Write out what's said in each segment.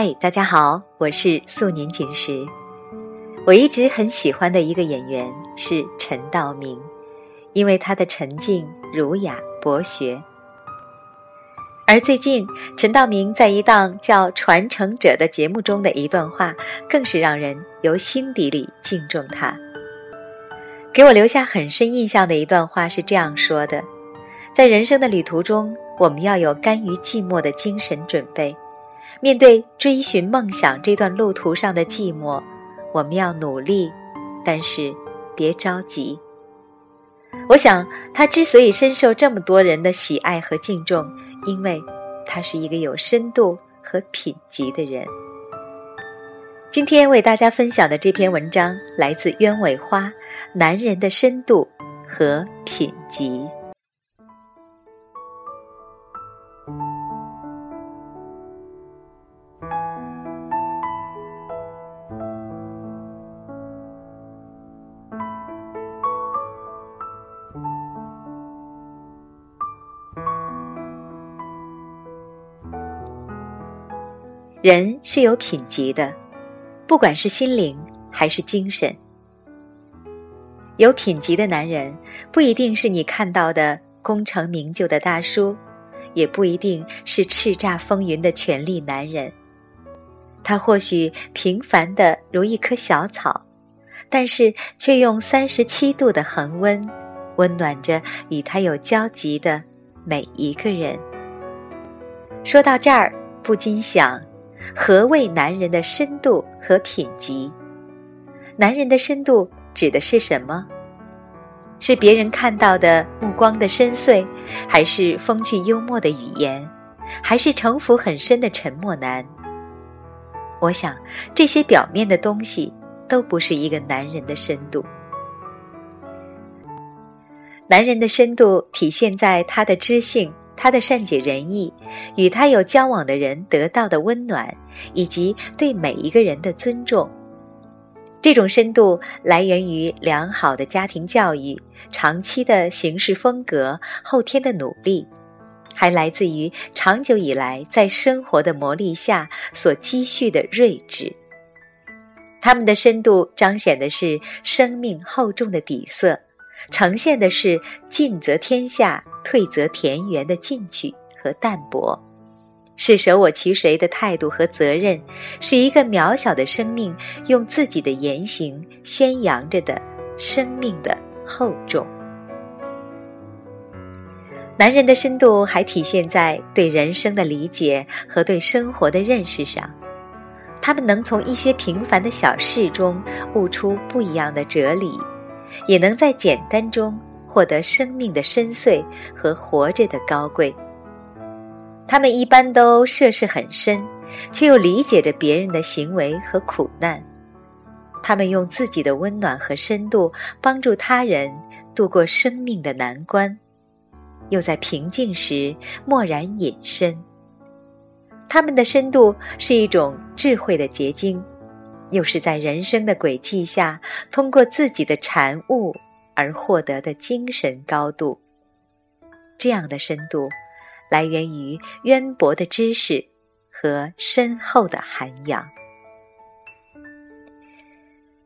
嗨，大家好，我是素年锦时。我一直很喜欢的一个演员是陈道明，因为他的沉静、儒雅、博学。而最近，陈道明在一档叫《传承者》的节目中的一段话，更是让人由心底里敬重他。给我留下很深印象的一段话是这样说的：在人生的旅途中，我们要有甘于寂寞的精神准备。面对追寻梦想这段路途上的寂寞，我们要努力，但是别着急。我想他之所以深受这么多人的喜爱和敬重，因为他是一个有深度和品级的人。今天为大家分享的这篇文章来自鸢尾花，男人的深度和品级。人是有品级的，不管是心灵还是精神。有品级的男人不一定是你看到的功成名就的大叔，也不一定是叱咤风云的权力男人。他或许平凡的如一棵小草，但是却用三十七度的恒温，温暖着与他有交集的每一个人。说到这儿，不禁想。何谓男人的深度和品级？男人的深度指的是什么？是别人看到的目光的深邃，还是风趣幽默的语言，还是城府很深的沉默男？我想，这些表面的东西都不是一个男人的深度。男人的深度体现在他的知性。他的善解人意，与他有交往的人得到的温暖，以及对每一个人的尊重，这种深度来源于良好的家庭教育、长期的行事风格、后天的努力，还来自于长久以来在生活的磨砺下所积蓄的睿智。他们的深度彰显的是生命厚重的底色。呈现的是尽则天下，退则田园的进取和淡泊，是舍我其谁的态度和责任，是一个渺小的生命用自己的言行宣扬着的生命的厚重。男人的深度还体现在对人生的理解和对生活的认识上，他们能从一些平凡的小事中悟出不一样的哲理。也能在简单中获得生命的深邃和活着的高贵。他们一般都涉世很深，却又理解着别人的行为和苦难。他们用自己的温暖和深度帮助他人度过生命的难关，又在平静时默然隐身。他们的深度是一种智慧的结晶。又是在人生的轨迹下，通过自己的禅悟而获得的精神高度。这样的深度，来源于渊博的知识和深厚的涵养。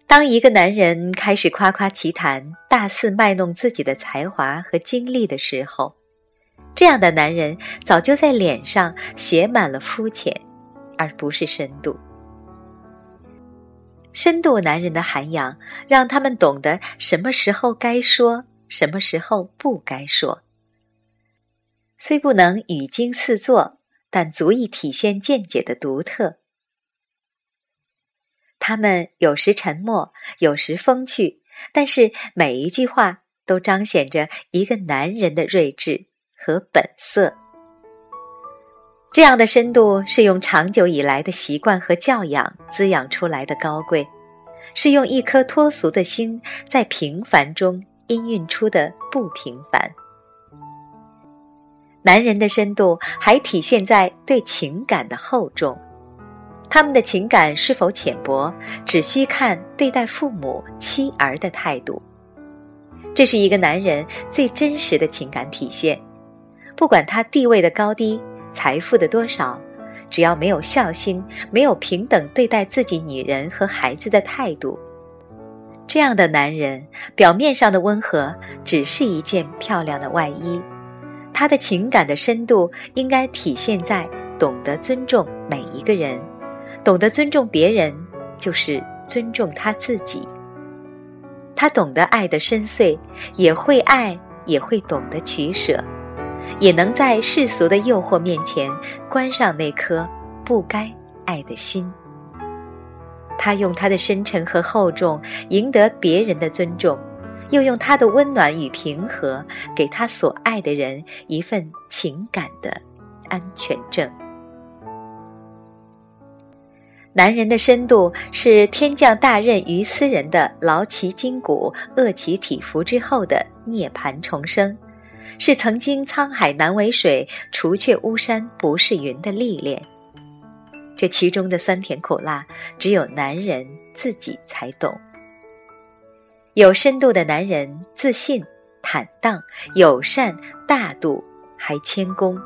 当一个男人开始夸夸其谈、大肆卖弄自己的才华和经历的时候，这样的男人早就在脸上写满了肤浅，而不是深度。深度男人的涵养，让他们懂得什么时候该说，什么时候不该说。虽不能语惊四座，但足以体现见解的独特。他们有时沉默，有时风趣，但是每一句话都彰显着一个男人的睿智和本色。这样的深度是用长久以来的习惯和教养滋养出来的高贵，是用一颗脱俗的心在平凡中氤氲出的不平凡。男人的深度还体现在对情感的厚重，他们的情感是否浅薄，只需看对待父母、妻儿的态度。这是一个男人最真实的情感体现，不管他地位的高低。财富的多少，只要没有孝心，没有平等对待自己女人和孩子的态度，这样的男人表面上的温和只是一件漂亮的外衣，他的情感的深度应该体现在懂得尊重每一个人，懂得尊重别人，就是尊重他自己。他懂得爱的深邃，也会爱，也会懂得取舍。也能在世俗的诱惑面前关上那颗不该爱的心。他用他的深沉和厚重赢得别人的尊重，又用他的温暖与平和给他所爱的人一份情感的安全证。男人的深度是天降大任于斯人的劳其筋骨、饿其体肤之后的涅槃重生。是曾经沧海难为水，除却巫山不是云的历练。这其中的酸甜苦辣，只有男人自己才懂。有深度的男人，自信、坦荡、友善、大度，还谦恭；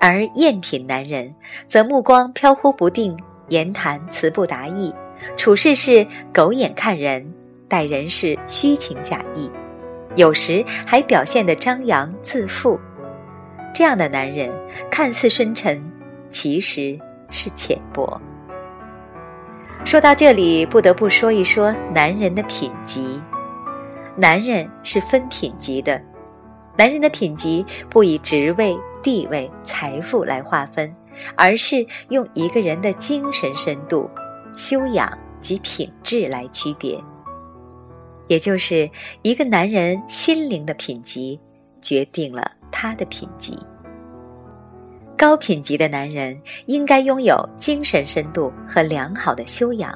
而赝品男人，则目光飘忽不定，言谈词不达意，处事是狗眼看人，待人是虚情假意。有时还表现得张扬自负，这样的男人看似深沉，其实是浅薄。说到这里，不得不说一说男人的品级。男人是分品级的，男人的品级不以职位、地位、财富来划分，而是用一个人的精神深度、修养及品质来区别。也就是一个男人心灵的品级，决定了他的品级。高品级的男人应该拥有精神深度和良好的修养，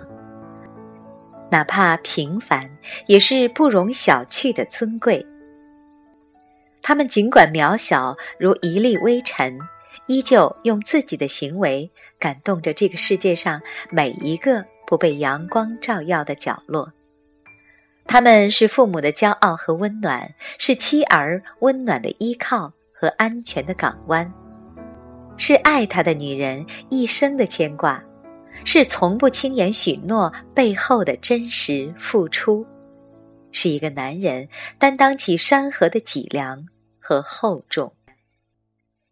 哪怕平凡，也是不容小觑的尊贵。他们尽管渺小如一粒微尘，依旧用自己的行为感动着这个世界上每一个不被阳光照耀的角落。他们是父母的骄傲和温暖，是妻儿温暖的依靠和安全的港湾，是爱他的女人一生的牵挂，是从不轻言许诺背后的真实付出，是一个男人担当起山河的脊梁和厚重。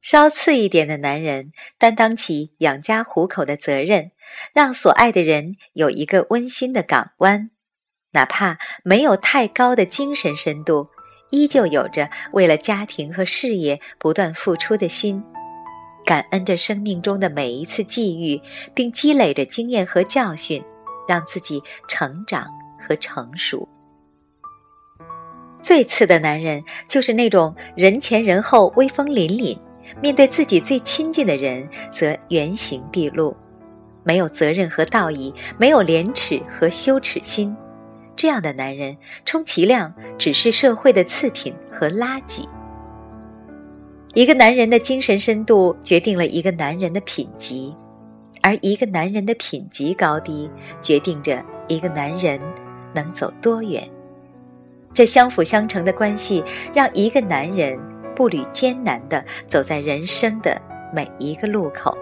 稍次一点的男人担当起养家糊口的责任，让所爱的人有一个温馨的港湾。哪怕没有太高的精神深度，依旧有着为了家庭和事业不断付出的心，感恩着生命中的每一次际遇，并积累着经验和教训，让自己成长和成熟。最次的男人就是那种人前人后威风凛凛，面对自己最亲近的人则原形毕露，没有责任和道义，没有廉耻和羞耻心。这样的男人，充其量只是社会的次品和垃圾。一个男人的精神深度决定了一个男人的品级，而一个男人的品级高低，决定着一个男人能走多远。这相辅相成的关系，让一个男人步履艰难地走在人生的每一个路口。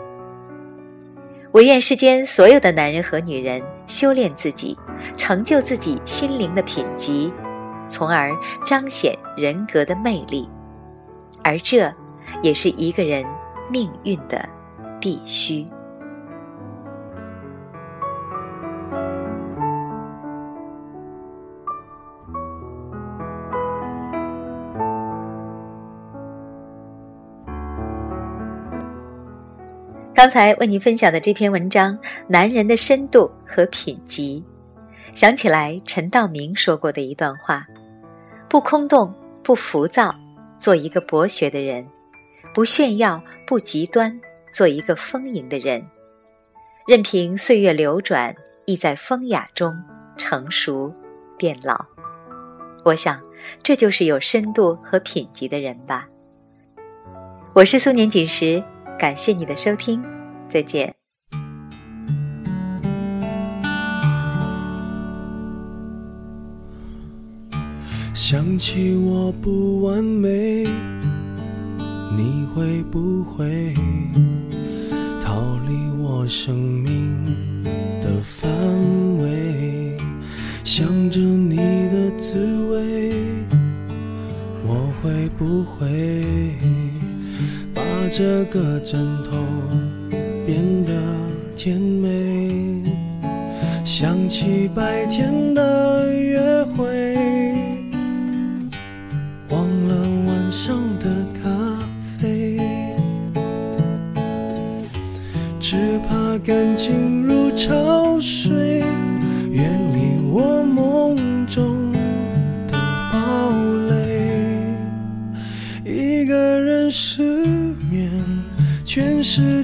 我愿世间所有的男人和女人修炼自己，成就自己心灵的品级，从而彰显人格的魅力，而这也是一个人命运的必须。刚才为您分享的这篇文章《男人的深度和品级》，想起来陈道明说过的一段话：不空洞，不浮躁，做一个博学的人；不炫耀，不极端，做一个丰盈的人。任凭岁月流转，亦在风雅中成熟变老。我想，这就是有深度和品级的人吧。我是苏年锦时。感谢你的收听，再见。想起我不完美，你会不会逃离我生命这个枕头变得甜美？想起白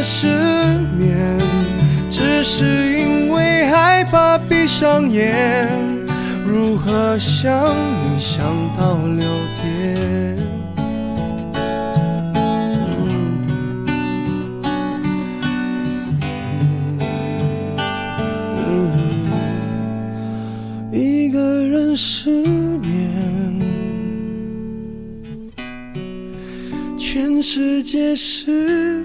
失眠，只是因为害怕闭上眼。如何想你想到六点？一个人失眠。全世界失